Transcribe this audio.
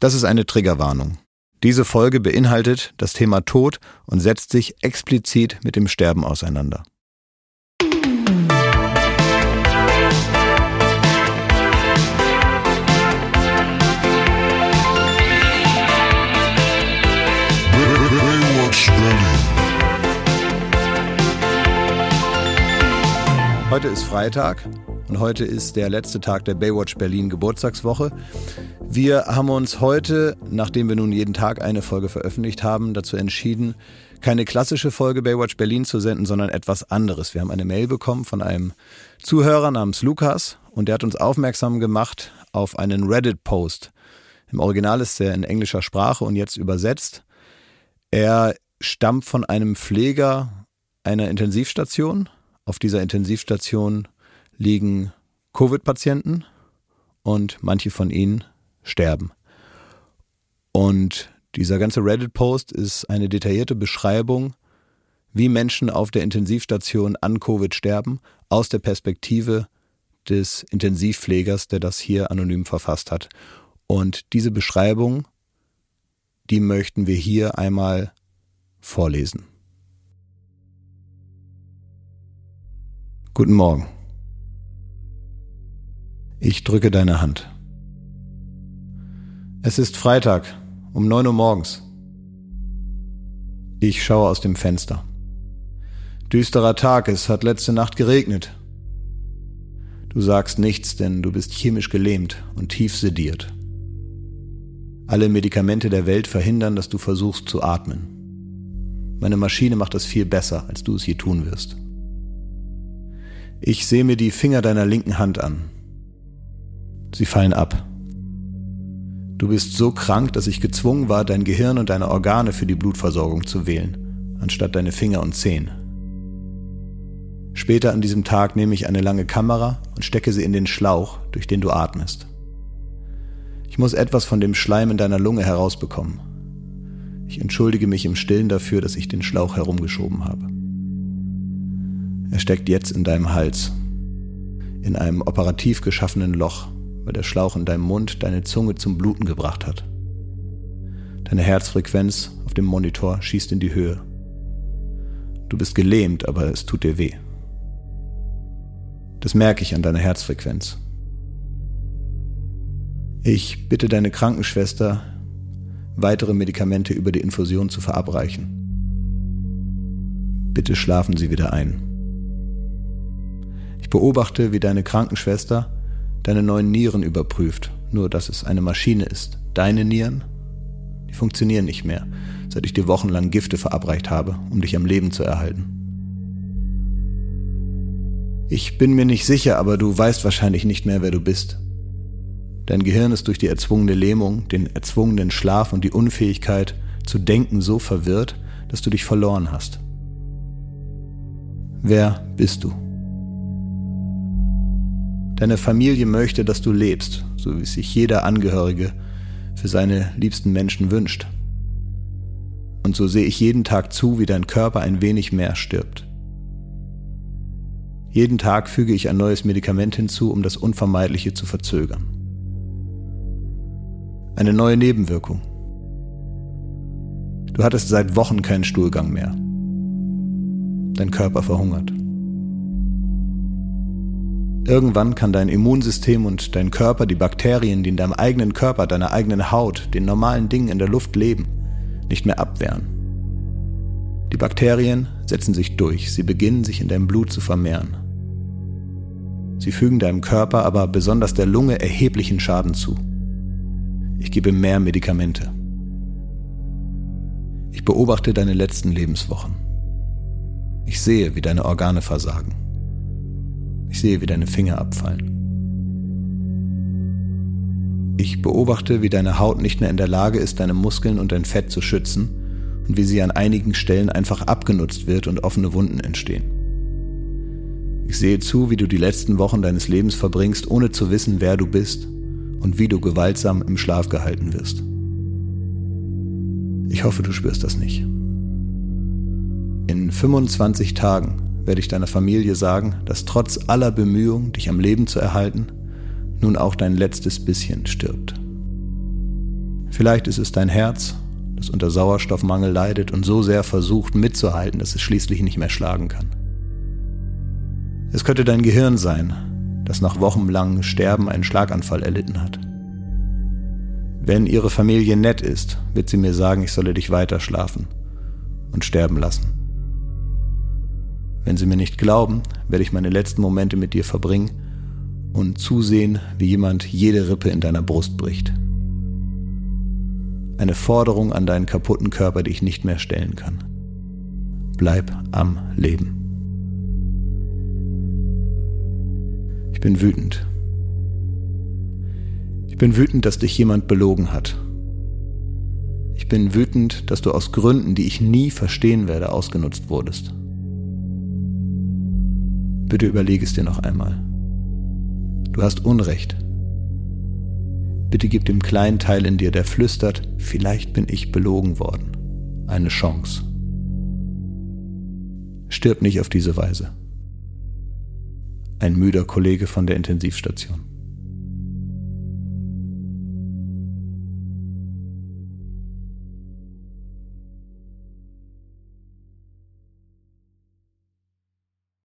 Das ist eine Triggerwarnung. Diese Folge beinhaltet das Thema Tod und setzt sich explizit mit dem Sterben auseinander. Heute ist Freitag und heute ist der letzte Tag der Baywatch Berlin Geburtstagswoche. Wir haben uns heute, nachdem wir nun jeden Tag eine Folge veröffentlicht haben, dazu entschieden, keine klassische Folge Baywatch Berlin zu senden, sondern etwas anderes. Wir haben eine Mail bekommen von einem Zuhörer namens Lukas und der hat uns aufmerksam gemacht auf einen Reddit-Post. Im Original ist er in englischer Sprache und jetzt übersetzt. Er stammt von einem Pfleger einer Intensivstation auf dieser Intensivstation liegen Covid-Patienten und manche von ihnen sterben. Und dieser ganze Reddit-Post ist eine detaillierte Beschreibung, wie Menschen auf der Intensivstation an Covid sterben, aus der Perspektive des Intensivpflegers, der das hier anonym verfasst hat. Und diese Beschreibung, die möchten wir hier einmal vorlesen. Guten Morgen. Ich drücke deine Hand. Es ist Freitag um neun Uhr morgens. Ich schaue aus dem Fenster. Düsterer Tag, es hat letzte Nacht geregnet. Du sagst nichts, denn du bist chemisch gelähmt und tief sediert. Alle Medikamente der Welt verhindern, dass du versuchst zu atmen. Meine Maschine macht das viel besser, als du es je tun wirst. Ich sehe mir die Finger deiner linken Hand an. Sie fallen ab. Du bist so krank, dass ich gezwungen war, dein Gehirn und deine Organe für die Blutversorgung zu wählen, anstatt deine Finger und Zehen. Später an diesem Tag nehme ich eine lange Kamera und stecke sie in den Schlauch, durch den du atmest. Ich muss etwas von dem Schleim in deiner Lunge herausbekommen. Ich entschuldige mich im Stillen dafür, dass ich den Schlauch herumgeschoben habe. Er steckt jetzt in deinem Hals, in einem operativ geschaffenen Loch, weil der Schlauch in deinem Mund deine Zunge zum Bluten gebracht hat. Deine Herzfrequenz auf dem Monitor schießt in die Höhe. Du bist gelähmt, aber es tut dir weh. Das merke ich an deiner Herzfrequenz. Ich bitte deine Krankenschwester, weitere Medikamente über die Infusion zu verabreichen. Bitte schlafen Sie wieder ein. Ich beobachte, wie deine Krankenschwester deine neuen Nieren überprüft, nur dass es eine Maschine ist. Deine Nieren, die funktionieren nicht mehr, seit ich dir wochenlang Gifte verabreicht habe, um dich am Leben zu erhalten. Ich bin mir nicht sicher, aber du weißt wahrscheinlich nicht mehr, wer du bist. Dein Gehirn ist durch die erzwungene Lähmung, den erzwungenen Schlaf und die Unfähigkeit zu denken so verwirrt, dass du dich verloren hast. Wer bist du? Deine Familie möchte, dass du lebst, so wie sich jeder Angehörige für seine liebsten Menschen wünscht. Und so sehe ich jeden Tag zu, wie dein Körper ein wenig mehr stirbt. Jeden Tag füge ich ein neues Medikament hinzu, um das Unvermeidliche zu verzögern. Eine neue Nebenwirkung. Du hattest seit Wochen keinen Stuhlgang mehr. Dein Körper verhungert. Irgendwann kann dein Immunsystem und dein Körper die Bakterien, die in deinem eigenen Körper, deiner eigenen Haut, den normalen Dingen in der Luft leben, nicht mehr abwehren. Die Bakterien setzen sich durch, sie beginnen sich in deinem Blut zu vermehren. Sie fügen deinem Körper, aber besonders der Lunge erheblichen Schaden zu. Ich gebe mehr Medikamente. Ich beobachte deine letzten Lebenswochen. Ich sehe, wie deine Organe versagen. Ich sehe, wie deine Finger abfallen. Ich beobachte, wie deine Haut nicht mehr in der Lage ist, deine Muskeln und dein Fett zu schützen und wie sie an einigen Stellen einfach abgenutzt wird und offene Wunden entstehen. Ich sehe zu, wie du die letzten Wochen deines Lebens verbringst, ohne zu wissen, wer du bist und wie du gewaltsam im Schlaf gehalten wirst. Ich hoffe, du spürst das nicht. In 25 Tagen werde ich deiner Familie sagen, dass trotz aller Bemühungen, dich am Leben zu erhalten, nun auch dein letztes bisschen stirbt. Vielleicht ist es dein Herz, das unter Sauerstoffmangel leidet und so sehr versucht mitzuhalten, dass es schließlich nicht mehr schlagen kann. Es könnte dein Gehirn sein, das nach wochenlangem Sterben einen Schlaganfall erlitten hat. Wenn ihre Familie nett ist, wird sie mir sagen, ich solle dich weiter schlafen und sterben lassen. Wenn sie mir nicht glauben, werde ich meine letzten Momente mit dir verbringen und zusehen, wie jemand jede Rippe in deiner Brust bricht. Eine Forderung an deinen kaputten Körper, die ich nicht mehr stellen kann. Bleib am Leben. Ich bin wütend. Ich bin wütend, dass dich jemand belogen hat. Ich bin wütend, dass du aus Gründen, die ich nie verstehen werde, ausgenutzt wurdest. Bitte überlege es dir noch einmal. Du hast Unrecht. Bitte gib dem kleinen Teil in dir, der flüstert, vielleicht bin ich belogen worden, eine Chance. Stirb nicht auf diese Weise. Ein müder Kollege von der Intensivstation.